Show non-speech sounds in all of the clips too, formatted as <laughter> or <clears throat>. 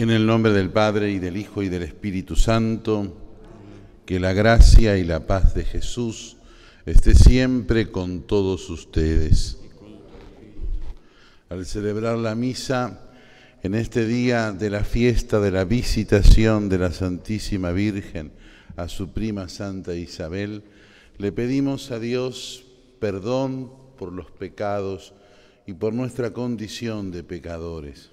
En el nombre del Padre y del Hijo y del Espíritu Santo, que la gracia y la paz de Jesús esté siempre con todos ustedes. Al celebrar la misa en este día de la fiesta de la visitación de la Santísima Virgen a su prima Santa Isabel, le pedimos a Dios perdón por los pecados y por nuestra condición de pecadores.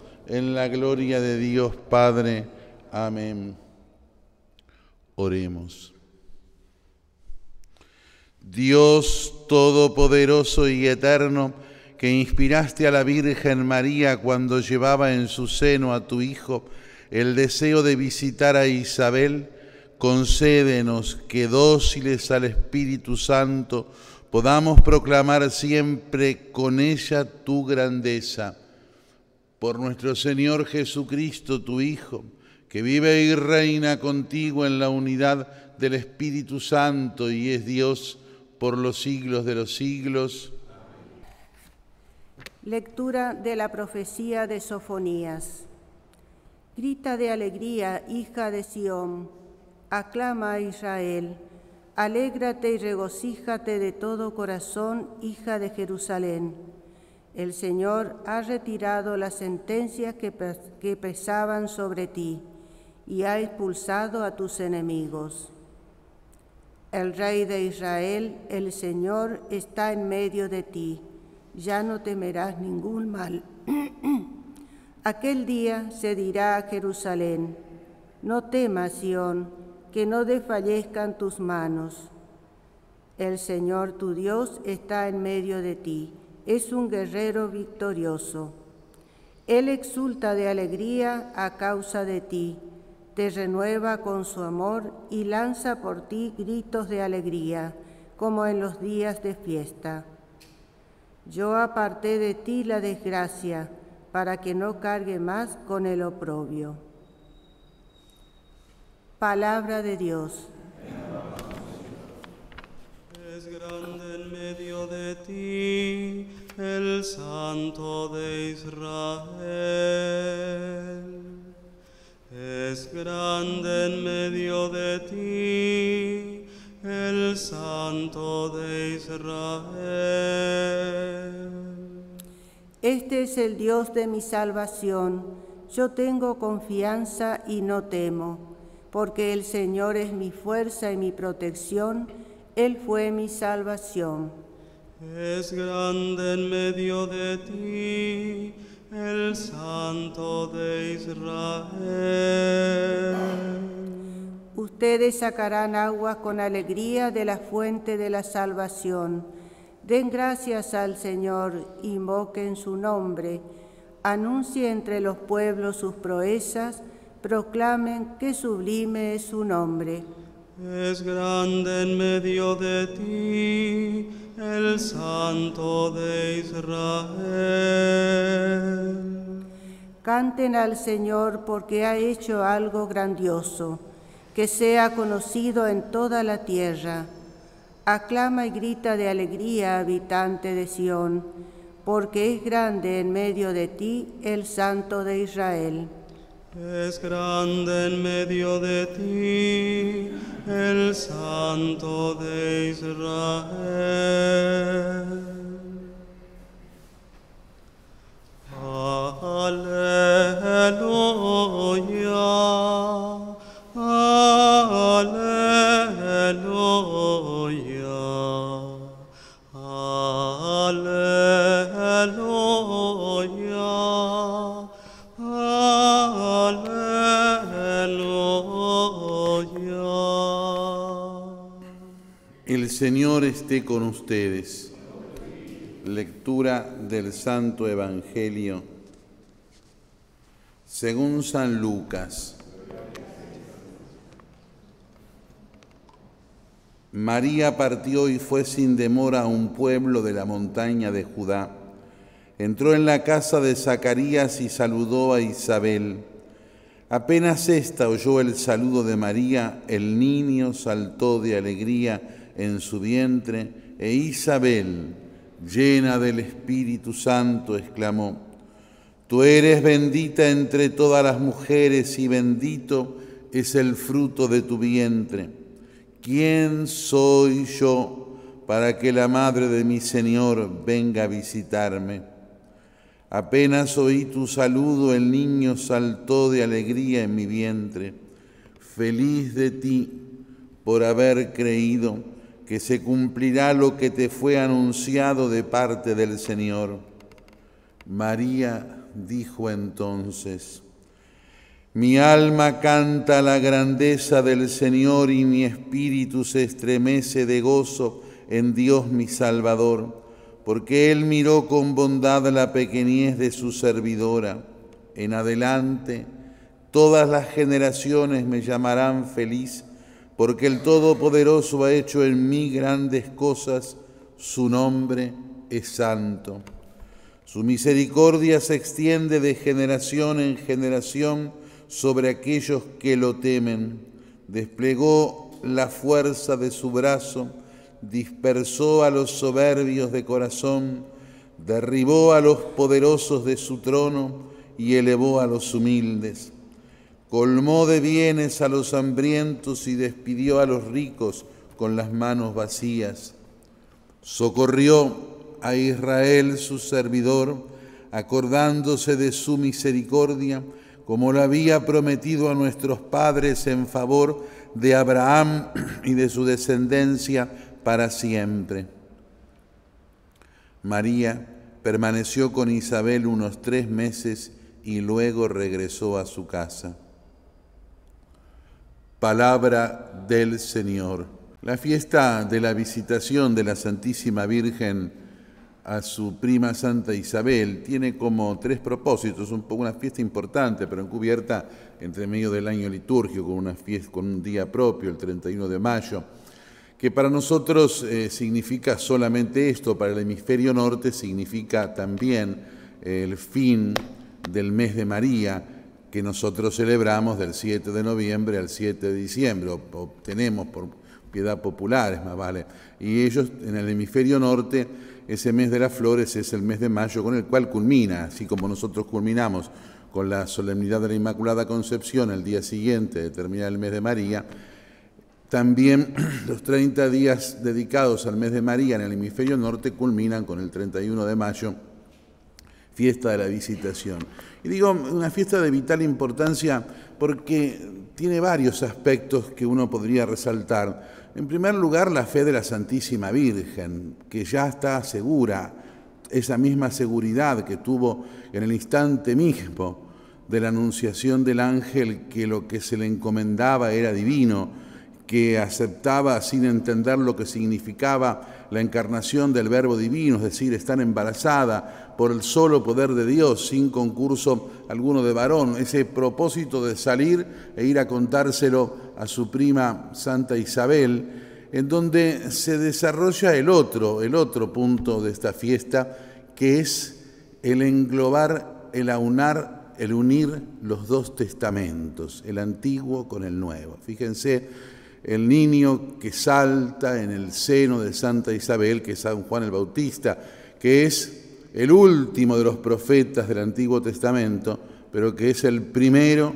en la gloria de Dios Padre. Amén. Oremos. Dios Todopoderoso y Eterno, que inspiraste a la Virgen María cuando llevaba en su seno a tu Hijo el deseo de visitar a Isabel, concédenos que dóciles al Espíritu Santo podamos proclamar siempre con ella tu grandeza. Por nuestro Señor Jesucristo, tu Hijo, que vive y reina contigo en la unidad del Espíritu Santo y es Dios por los siglos de los siglos. Lectura de la profecía de Sofonías. Grita de alegría, hija de Sión, aclama a Israel, alégrate y regocíjate de todo corazón, hija de Jerusalén. El Señor ha retirado las sentencias que, pes- que pesaban sobre ti y ha expulsado a tus enemigos. El Rey de Israel, el Señor, está en medio de ti. Ya no temerás ningún mal. <clears throat> Aquel día se dirá a Jerusalén, no temas, Sión, que no desfallezcan tus manos. El Señor tu Dios está en medio de ti, es un guerrero victorioso. Él exulta de alegría a causa de ti, te renueva con su amor y lanza por ti gritos de alegría, como en los días de fiesta. Yo aparté de ti la desgracia, para que no cargue más con el oprobio. Palabra de Dios. Es grande en medio de ti el Santo de Israel. Es grande en medio de ti el Santo de Israel. Este es el Dios de mi salvación. Yo tengo confianza y no temo, porque el Señor es mi fuerza y mi protección. Él fue mi salvación. Es grande en medio de ti el Santo de Israel. Ustedes sacarán agua con alegría de la fuente de la salvación. Den gracias al Señor, invoquen su nombre, anuncien entre los pueblos sus proezas, proclamen que sublime es su nombre. Es grande en medio de ti el Santo de Israel. Canten al Señor porque ha hecho algo grandioso, que sea conocido en toda la tierra. Aclama y grita de alegría, habitante de Sión, porque es grande en medio de ti el Santo de Israel. Es grande en medio de ti el Santo de Israel. Aleluya, Señor esté con ustedes. Lectura del Santo Evangelio según San Lucas. María partió y fue sin demora a un pueblo de la montaña de Judá. Entró en la casa de Zacarías y saludó a Isabel. Apenas ésta oyó el saludo de María, el niño saltó de alegría en su vientre e Isabel, llena del Espíritu Santo, exclamó, Tú eres bendita entre todas las mujeres y bendito es el fruto de tu vientre. ¿Quién soy yo para que la madre de mi Señor venga a visitarme? Apenas oí tu saludo, el niño saltó de alegría en mi vientre. Feliz de ti por haber creído que se cumplirá lo que te fue anunciado de parte del Señor. María dijo entonces, mi alma canta la grandeza del Señor y mi espíritu se estremece de gozo en Dios mi Salvador, porque Él miró con bondad la pequeñez de su servidora. En adelante, todas las generaciones me llamarán feliz, porque el Todopoderoso ha hecho en mí grandes cosas, su nombre es santo. Su misericordia se extiende de generación en generación sobre aquellos que lo temen. Desplegó la fuerza de su brazo, dispersó a los soberbios de corazón, derribó a los poderosos de su trono y elevó a los humildes. Colmó de bienes a los hambrientos y despidió a los ricos con las manos vacías. Socorrió a Israel su servidor, acordándose de su misericordia, como lo había prometido a nuestros padres en favor de Abraham <clears throat> y de su descendencia para siempre. María permaneció con Isabel unos tres meses y luego regresó a su casa. Palabra del Señor. La fiesta de la visitación de la Santísima Virgen a su prima Santa Isabel tiene como tres propósitos, un poco una fiesta importante, pero encubierta entre medio del año litúrgico, con, un día propio, el 31 de mayo, que para nosotros eh, significa solamente esto, para el hemisferio norte significa también el fin del mes de María, que nosotros celebramos del 7 de noviembre al 7 de diciembre, o, o tenemos por piedad popular, es más vale. Y ellos en el hemisferio norte ese mes de las flores es el mes de mayo con el cual culmina, así como nosotros culminamos con la solemnidad de la Inmaculada Concepción el día siguiente de terminar el mes de María, también <clears throat> los 30 días dedicados al mes de María en el hemisferio norte culminan con el 31 de mayo, fiesta de la visitación. Y digo, una fiesta de vital importancia porque tiene varios aspectos que uno podría resaltar. En primer lugar, la fe de la Santísima Virgen, que ya está segura, esa misma seguridad que tuvo en el instante mismo de la anunciación del ángel, que lo que se le encomendaba era divino, que aceptaba sin entender lo que significaba la encarnación del Verbo Divino, es decir, estar embarazada por el solo poder de Dios, sin concurso alguno de varón, ese propósito de salir e ir a contárselo a su prima Santa Isabel, en donde se desarrolla el otro, el otro punto de esta fiesta, que es el englobar, el aunar, el unir los dos testamentos, el antiguo con el nuevo. Fíjense, el niño que salta en el seno de Santa Isabel, que es San Juan el Bautista, que es el último de los profetas del Antiguo Testamento, pero que es el primero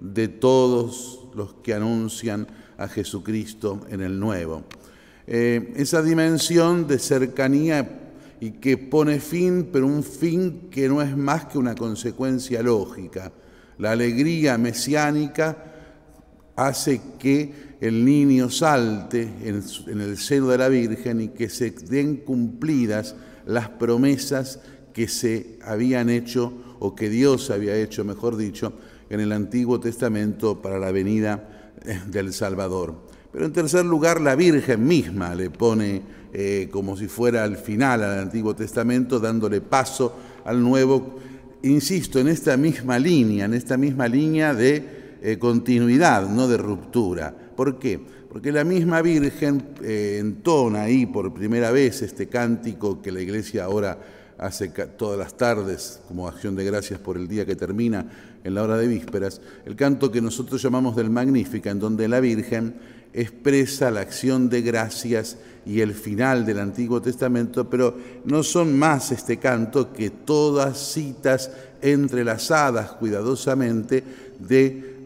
de todos los que anuncian a Jesucristo en el Nuevo. Eh, esa dimensión de cercanía y que pone fin, pero un fin que no es más que una consecuencia lógica. La alegría mesiánica hace que el niño salte en, el seno de la Virgen y que se den cumplidas las promesas que se habían hecho o que Dios había hecho, mejor dicho, en el Antiguo Testamento para la venida eh, del Salvador. Pero en tercer lugar, la Virgen misma le pone eh, como si fuera al final al Antiguo Testamento, dándole paso al Nuevo, insisto, en esta misma línea, en esta misma línea de eh, continuidad, no de ruptura. ¿Por qué? Porque la misma Virgen eh, entona ahí por primera vez este cántico que la iglesia ahora hace todas las tardes como acción de gracias por el día que termina en la hora de vísperas, el canto que nosotros llamamos del Magnífica, en donde la Virgen expresa la acción de gracias y el final del Antiguo Testamento, pero no son más este canto que todas citas entrelazadas cuidadosamente de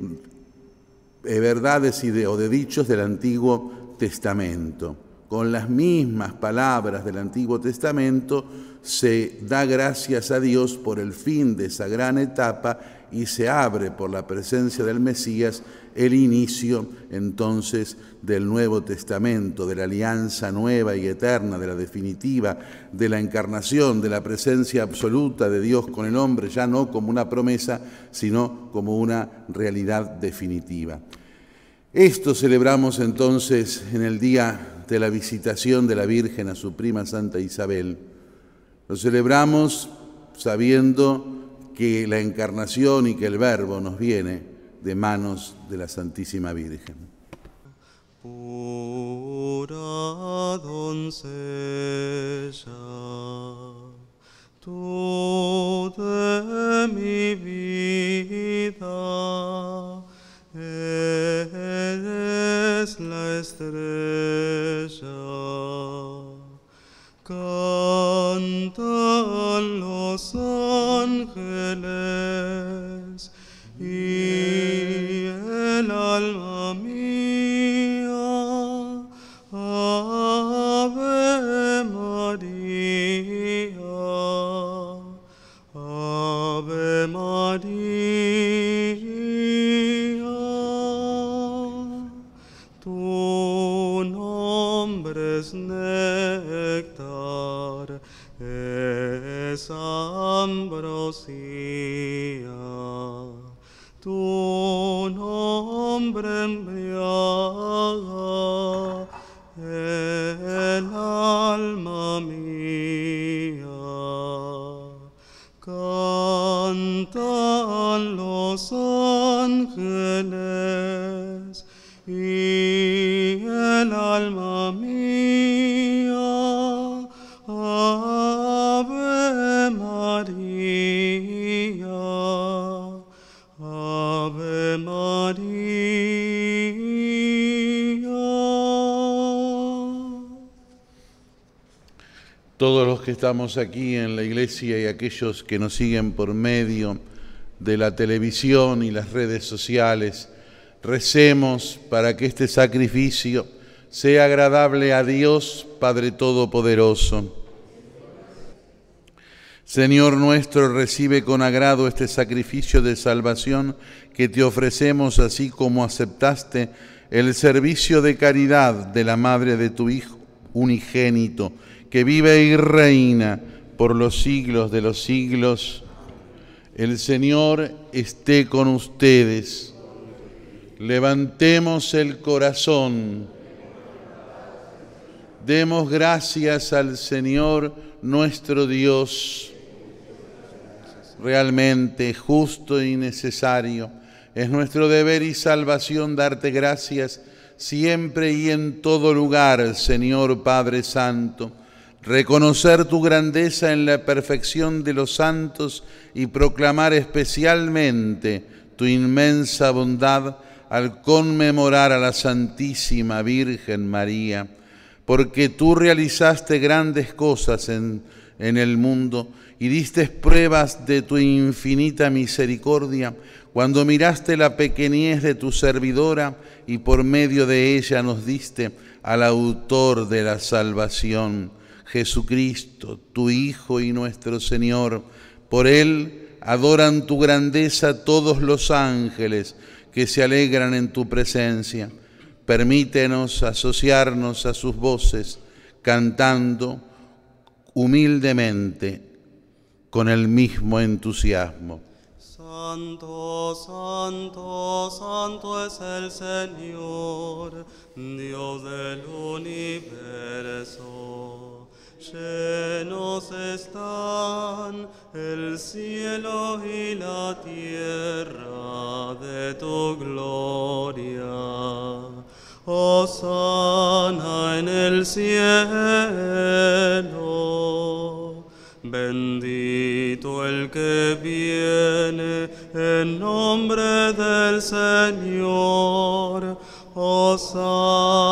eh, verdades o de dichos del Antiguo Testamento. Con las mismas palabras del Antiguo Testamento se da gracias a Dios por el fin de esa gran etapa y se abre por la presencia del Mesías el inicio entonces del Nuevo Testamento, de la alianza nueva y eterna, de la definitiva, de la encarnación, de la presencia absoluta de Dios con el hombre, ya no como una promesa, sino como una realidad definitiva. Esto celebramos entonces en el día de la visitación de la Virgen a su prima Santa Isabel. Lo celebramos sabiendo que la encarnación y que el Verbo nos viene de manos de la Santísima Virgen. Tu nombre estamos aquí en la iglesia y aquellos que nos siguen por medio de la televisión y las redes sociales, recemos para que este sacrificio sea agradable a Dios Padre Todopoderoso. Señor nuestro, recibe con agrado este sacrificio de salvación que te ofrecemos, así como aceptaste el servicio de caridad de la madre de tu Hijo unigénito, que vive y reina por los siglos de los siglos. El Señor esté con ustedes. Levantemos el corazón. Demos gracias al Señor nuestro Dios realmente justo y necesario. Es nuestro deber y salvación darte gracias siempre y en todo lugar, Señor Padre Santo. Reconocer tu grandeza en la perfección de los santos y proclamar especialmente tu inmensa bondad al conmemorar a la Santísima Virgen María, porque tú realizaste grandes cosas en, en el mundo y diste pruebas de tu infinita misericordia cuando miraste la pequeñez de tu servidora y por medio de ella nos diste al autor de la salvación, Jesucristo, tu Hijo y nuestro Señor. Por él adoran tu grandeza todos los ángeles que se alegran en tu presencia. Permítenos asociarnos a sus voces, cantando humildemente con el mismo entusiasmo. Santo, santo, santo es el Señor, Dios del universo. Llenos están el cielo y la tierra de tu gloria. Osana en el cielo. Bendito el que viene en nombre del Señor. Osana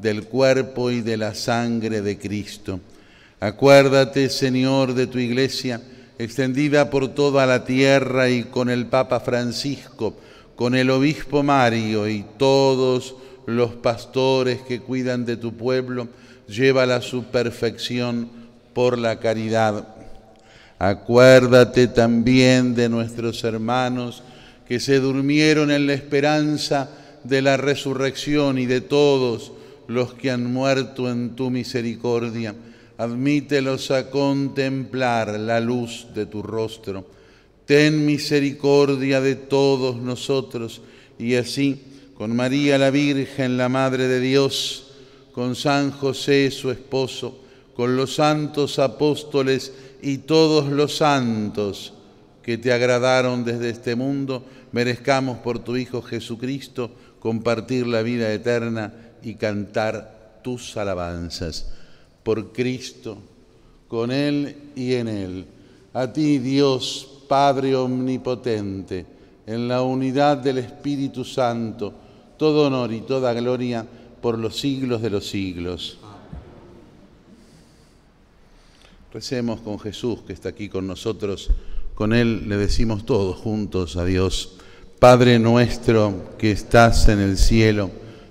del cuerpo y de la sangre de Cristo. Acuérdate, Señor, de tu iglesia, extendida por toda la tierra y con el Papa Francisco, con el obispo Mario y todos los pastores que cuidan de tu pueblo, llévala a su perfección por la caridad. Acuérdate también de nuestros hermanos que se durmieron en la esperanza de la resurrección y de todos los que han muerto en tu misericordia. Admítelos a contemplar la luz de tu rostro. Ten misericordia de todos nosotros y así, con María la Virgen, la Madre de Dios, con San José su esposo, con los santos apóstoles y todos los santos que te agradaron desde este mundo, merezcamos por tu Hijo Jesucristo compartir la vida eterna y cantar tus alabanzas. Por Cristo, con Él y en Él. A ti, Dios, Padre Omnipotente, en la unidad del Espíritu Santo, todo honor y toda gloria por los siglos de los siglos. Recemos con Jesús que está aquí con nosotros. Con Él le decimos todos juntos a Dios. Padre nuestro que estás en el cielo,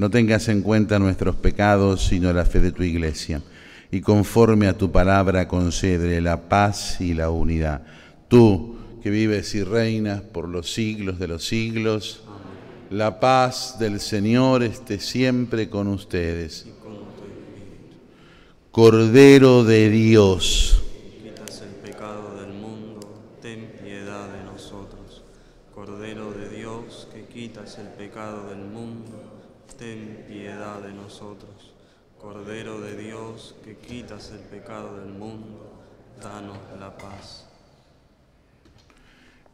No tengas en cuenta nuestros pecados, sino la fe de tu iglesia. Y conforme a tu palabra concede la paz y la unidad. Tú, que vives y reinas por los siglos de los siglos, la paz del Señor esté siempre con ustedes. Cordero de Dios el pecado del mundo, ten piedad de nosotros. Cordero de Dios, que quitas el pecado del mundo, danos la paz.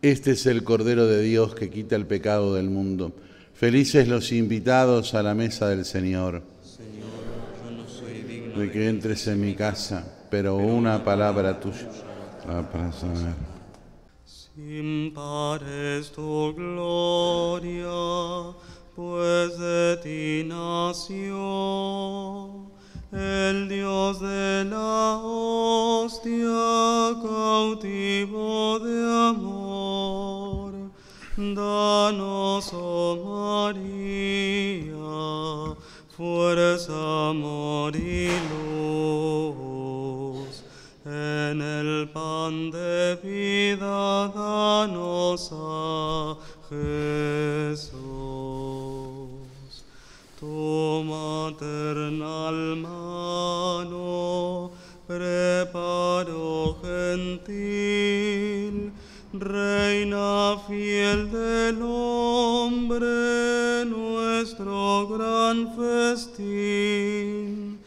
Este es el Cordero de Dios que quita el pecado del mundo. Felices los invitados a la mesa del Señor. Señor, yo no soy digno de que entres en mi casa, pero una palabra tuya para sanar. Sin pares tu gloria, pues de ti nació el Dios de la hostia, cautivo de amor. Danos, oh María, fuerza, amor y luz en el pan de vida danos a Jesús. Maternal mano preparo gentil, reina fiel del hombre, nuestro gran festín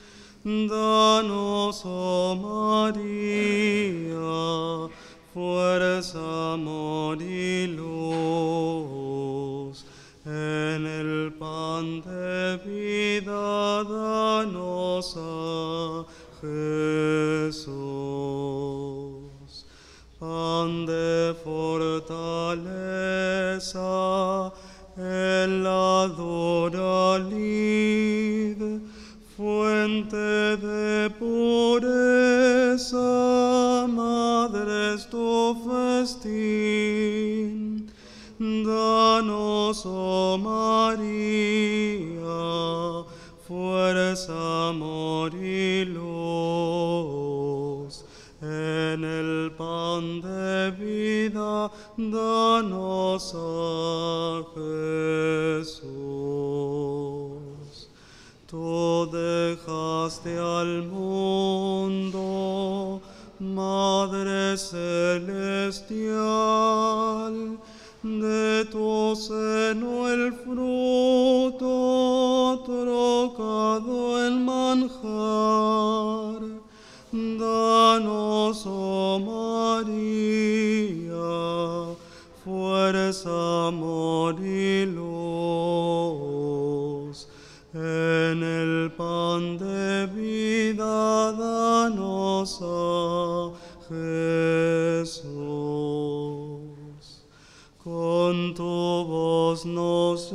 En el pan de vida, danos a Jesús. Tú dejaste al mundo, Madre Celestial, de tu seno el fruto luz. En el pan de vida danos a Jesús. Con tu voz nos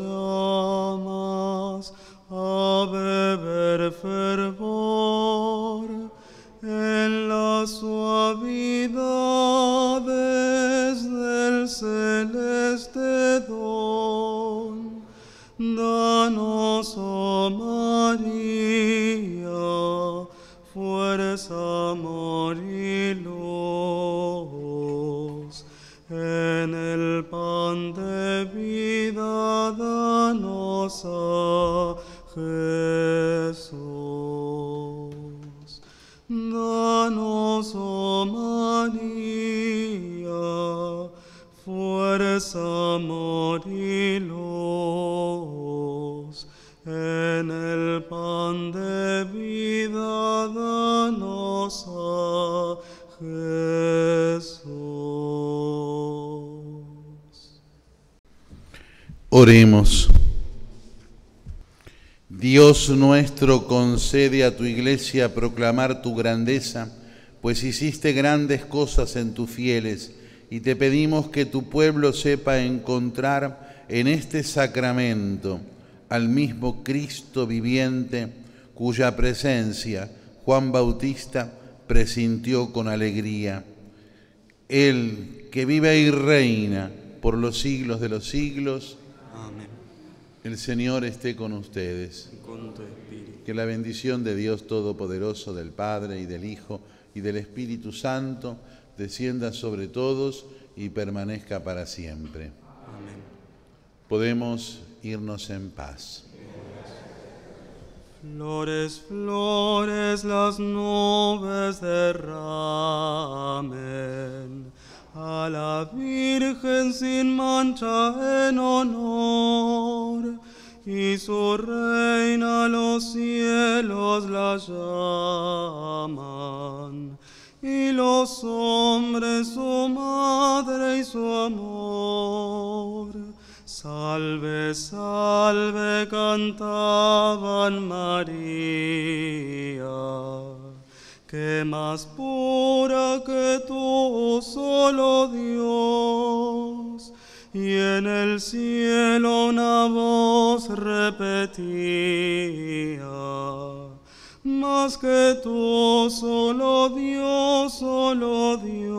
Oremos. Dios nuestro, concede a tu iglesia proclamar tu grandeza, pues hiciste grandes cosas en tus fieles, y te pedimos que tu pueblo sepa encontrar en este sacramento al mismo Cristo viviente, cuya presencia Juan Bautista presintió con alegría. Él que vive y reina por los siglos de los siglos. El Señor esté con ustedes. Y con tu espíritu. Que la bendición de Dios Todopoderoso, del Padre y del Hijo y del Espíritu Santo descienda sobre todos y permanezca para siempre. Amén. Podemos irnos en paz. Flores, flores, las nubes derramen a la Virgen sin mancha en honor, y su reina los cielos la llaman, y los hombres su madre y su amor. Salve, salve, cantaban María, que más pura que tú, solo Dios, y en el cielo una voz repetía, más que tú, solo Dios, solo Dios.